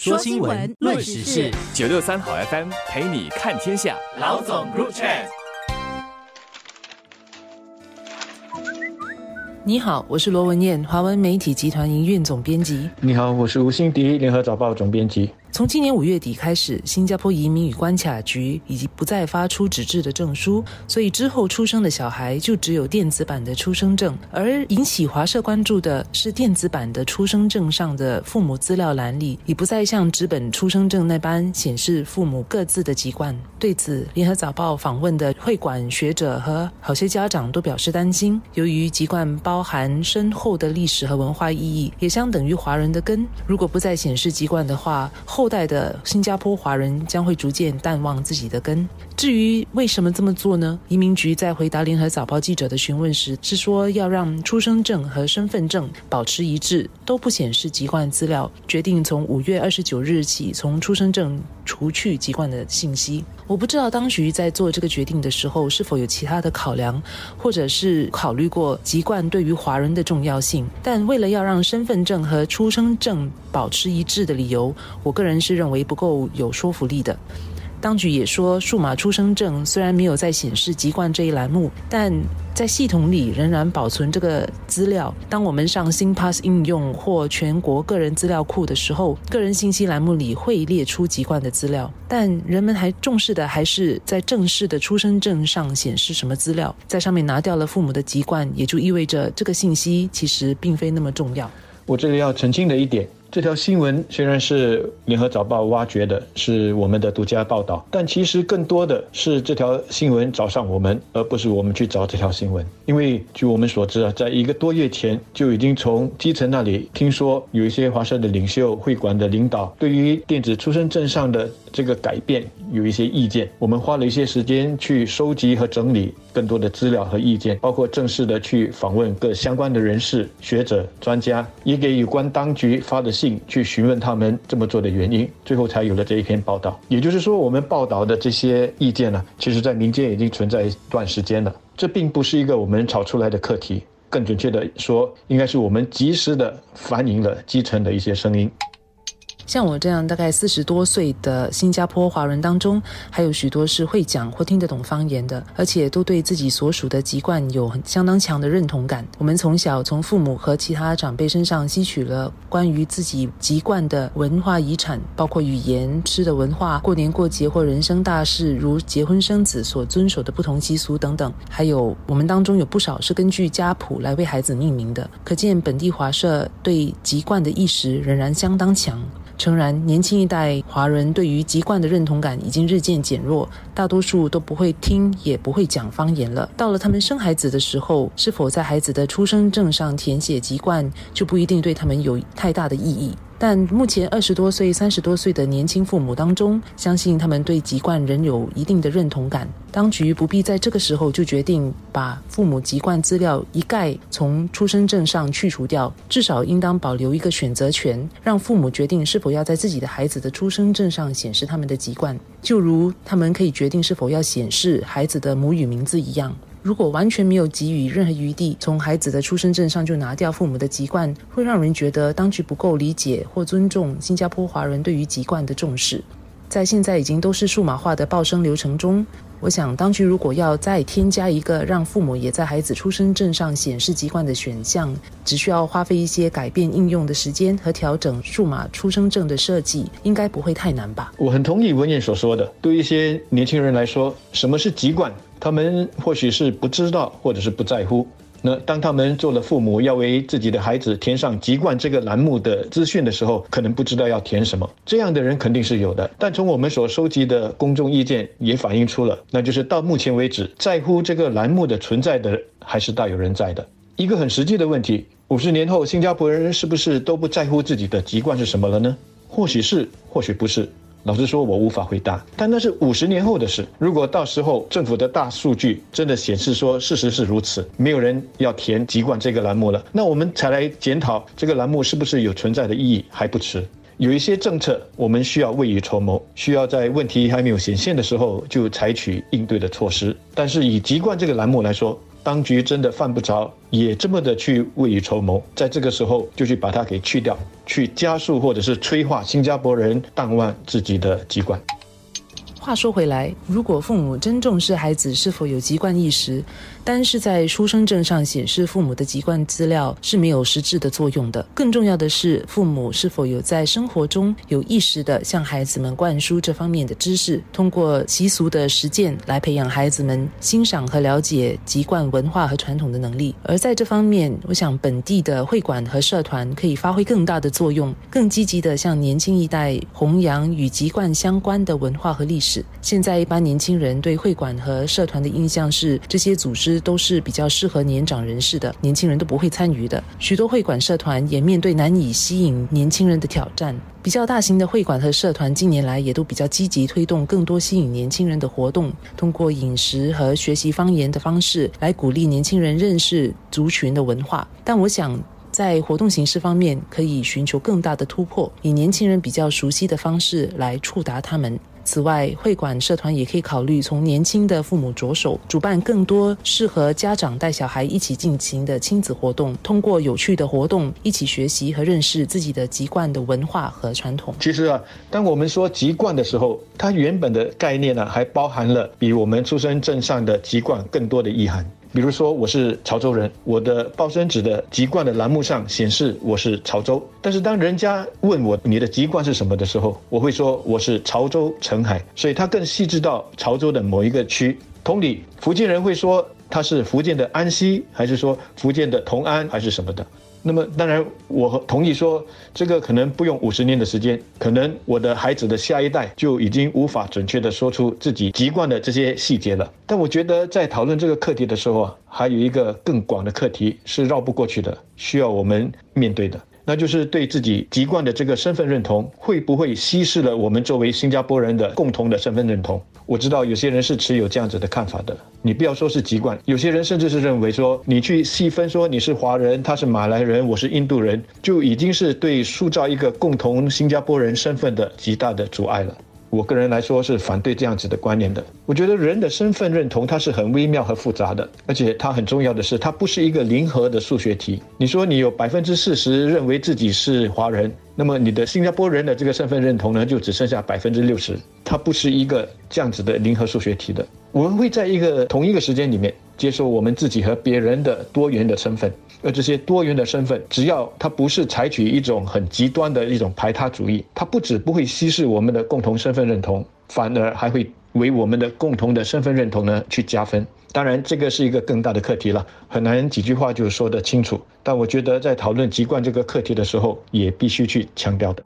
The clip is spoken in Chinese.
说新闻，论时事，九六三好 FM 陪你看天下。老总 Group Chat。你好，我是罗文燕，华文媒体集团营运总编辑。你好，我是吴欣迪，联合早报总编辑。从今年五月底开始，新加坡移民与关卡局已经不再发出纸质的证书，所以之后出生的小孩就只有电子版的出生证。而引起华社关注的是，电子版的出生证上的父母资料栏里，已不再像纸本出生证那般显示父母各自的籍贯。对此，联合早报访问的会馆学者和好些家长都表示担心，由于籍贯包含深厚的历史和文化意义，也相等于华人的根。如果不再显示籍贯的话，后代的新加坡华人将会逐渐淡忘自己的根。至于为什么这么做呢？移民局在回答联合早报记者的询问时，是说要让出生证和身份证保持一致，都不显示籍贯资料，决定从五月二十九日起从出生证除去籍贯的信息。我不知道当局在做这个决定的时候是否有其他的考量，或者是考虑过籍贯对于华人的重要性。但为了要让身份证和出生证保持一致的理由，我个人人是认为不够有说服力的。当局也说，数码出生证虽然没有在显示籍贯这一栏目，但在系统里仍然保存这个资料。当我们上新 Pass 应用或全国个人资料库的时候，个人信息栏目里会列出籍贯的资料。但人们还重视的还是在正式的出生证上显示什么资料。在上面拿掉了父母的籍贯，也就意味着这个信息其实并非那么重要。我这里要澄清的一点。这条新闻虽然是联合早报挖掘的，是我们的独家报道，但其实更多的是这条新闻找上我们，而不是我们去找这条新闻。因为据我们所知啊，在一个多月前就已经从基层那里听说有一些华社的领袖、会馆的领导对于电子出生证上的这个改变有一些意见。我们花了一些时间去收集和整理更多的资料和意见，包括正式的去访问各相关的人士、学者、专家，也给有关当局发的。信去询问他们这么做的原因，最后才有了这一篇报道。也就是说，我们报道的这些意见呢，其实在民间已经存在一段时间了。这并不是一个我们炒出来的课题，更准确的说，应该是我们及时的反映了基层的一些声音。像我这样大概四十多岁的新加坡华人当中，还有许多是会讲或听得懂方言的，而且都对自己所属的籍贯有很相当强的认同感。我们从小从父母和其他长辈身上吸取了关于自己籍贯的文化遗产，包括语言、吃的文化、过年过节或人生大事，如结婚生子所遵守的不同习俗等等。还有我们当中有不少是根据家谱来为孩子命名的，可见本地华社对籍贯的意识仍然相当强。诚然，年轻一代华人对于籍贯的认同感已经日渐减弱，大多数都不会听也不会讲方言了。到了他们生孩子的时候，是否在孩子的出生证上填写籍贯，就不一定对他们有太大的意义。但目前二十多岁、三十多岁的年轻父母当中，相信他们对籍贯仍有一定的认同感。当局不必在这个时候就决定把父母籍贯资料一概从出生证上去除掉，至少应当保留一个选择权，让父母决定是否要在自己的孩子的出生证上显示他们的籍贯，就如他们可以决定是否要显示孩子的母语名字一样。如果完全没有给予任何余地，从孩子的出生证上就拿掉父母的籍贯，会让人觉得当局不够理解或尊重新加坡华人对于籍贯的重视。在现在已经都是数码化的报生流程中，我想当局如果要再添加一个让父母也在孩子出生证上显示籍贯的选项，只需要花费一些改变应用的时间和调整数码出生证的设计，应该不会太难吧？我很同意文彦所说的，对一些年轻人来说，什么是籍贯？他们或许是不知道，或者是不在乎。那当他们做了父母，要为自己的孩子填上籍贯这个栏目的资讯的时候，可能不知道要填什么。这样的人肯定是有的。但从我们所收集的公众意见也反映出了，那就是到目前为止，在乎这个栏目的存在的还是大有人在的。一个很实际的问题：五十年后，新加坡人是不是都不在乎自己的籍贯是什么了呢？或许是，或许不是。老实说，我无法回答。但那是五十年后的事。如果到时候政府的大数据真的显示说事实是如此，没有人要填籍贯这个栏目了，那我们才来检讨这个栏目是不是有存在的意义，还不迟。有一些政策我们需要未雨绸缪，需要在问题还没有显现的时候就采取应对的措施。但是以籍贯这个栏目来说，当局真的犯不着也这么的去未雨绸缪，在这个时候就去把它给去掉，去加速或者是催化新加坡人淡忘自己的籍贯。话说回来，如果父母真重视孩子是否有籍贯意识，单是在出生证上显示父母的籍贯资料是没有实质的作用的。更重要的是，父母是否有在生活中有意识的向孩子们灌输这方面的知识，通过习俗的实践来培养孩子们欣赏和了解籍贯文化和传统的能力。而在这方面，我想本地的会馆和社团可以发挥更大的作用，更积极的向年轻一代弘扬与籍贯相关的文化和历史。现在一般年轻人对会馆和社团的印象是，这些组织都是比较适合年长人士的，年轻人都不会参与的。许多会馆社团也面对难以吸引年轻人的挑战。比较大型的会馆和社团近年来也都比较积极推动更多吸引年轻人的活动，通过饮食和学习方言的方式来鼓励年轻人认识族群的文化。但我想，在活动形式方面，可以寻求更大的突破，以年轻人比较熟悉的方式来触达他们。此外，会馆社团也可以考虑从年轻的父母着手，主办更多适合家长带小孩一起进行的亲子活动，通过有趣的活动一起学习和认识自己的籍贯的文化和传统。其实啊，当我们说籍贯的时候，它原本的概念呢，还包含了比我们出生证上的籍贯更多的意涵。比如说，我是潮州人，我的报生纸的籍贯的栏目上显示我是潮州。但是当人家问我你的籍贯是什么的时候，我会说我是潮州澄海，所以它更细致到潮州的某一个区。同理，福建人会说他是福建的安溪，还是说福建的同安，还是什么的。那么，当然，我同意说，这个可能不用五十年的时间，可能我的孩子的下一代就已经无法准确的说出自己籍贯的这些细节了。但我觉得，在讨论这个课题的时候啊，还有一个更广的课题是绕不过去的，需要我们面对的。那就是对自己籍贯的这个身份认同，会不会稀释了我们作为新加坡人的共同的身份认同？我知道有些人是持有这样子的看法的。你不要说是籍贯，有些人甚至是认为说，你去细分说你是华人，他是马来人，我是印度人，就已经是对塑造一个共同新加坡人身份的极大的阻碍了。我个人来说是反对这样子的观念的。我觉得人的身份认同它是很微妙和复杂的，而且它很重要的是，它不是一个零和的数学题。你说你有百分之四十认为自己是华人，那么你的新加坡人的这个身份认同呢，就只剩下百分之六十。它不是一个这样子的零和数学题的。我们会在一个同一个时间里面接受我们自己和别人的多元的身份。而这些多元的身份，只要它不是采取一种很极端的一种排他主义，它不止不会稀释我们的共同身份认同，反而还会为我们的共同的身份认同呢去加分。当然，这个是一个更大的课题了，很难几句话就说得清楚。但我觉得在讨论籍贯这个课题的时候，也必须去强调的。